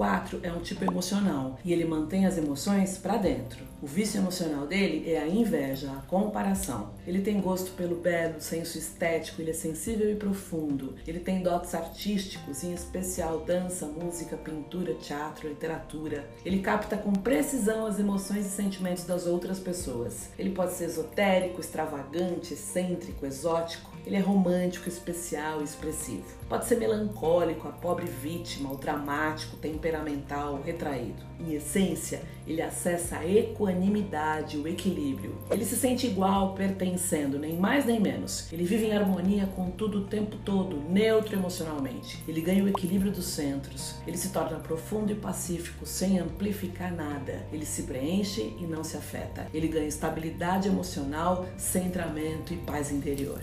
4 é um tipo emocional e ele mantém as emoções para dentro. O vício emocional dele é a inveja, a comparação. Ele tem gosto pelo belo, senso estético, ele é sensível e profundo. Ele tem dotes artísticos, em especial dança, música, pintura, teatro, literatura. Ele capta com precisão as emoções e sentimentos das outras pessoas. Ele pode ser esotérico, extravagante, excêntrico, exótico. Ele é romântico, especial e expressivo. Pode ser melancólico, a pobre vítima, o dramático, temperamental, retraído. Em essência, ele acessa a equanimidade, o equilíbrio. Ele se sente igual, pertencendo, nem mais nem menos. Ele vive em harmonia com tudo o tempo todo, neutro emocionalmente. Ele ganha o equilíbrio dos centros. Ele se torna profundo e pacífico, sem amplificar nada. Ele se preenche e não se afeta. Ele ganha estabilidade emocional, centramento e paz interior.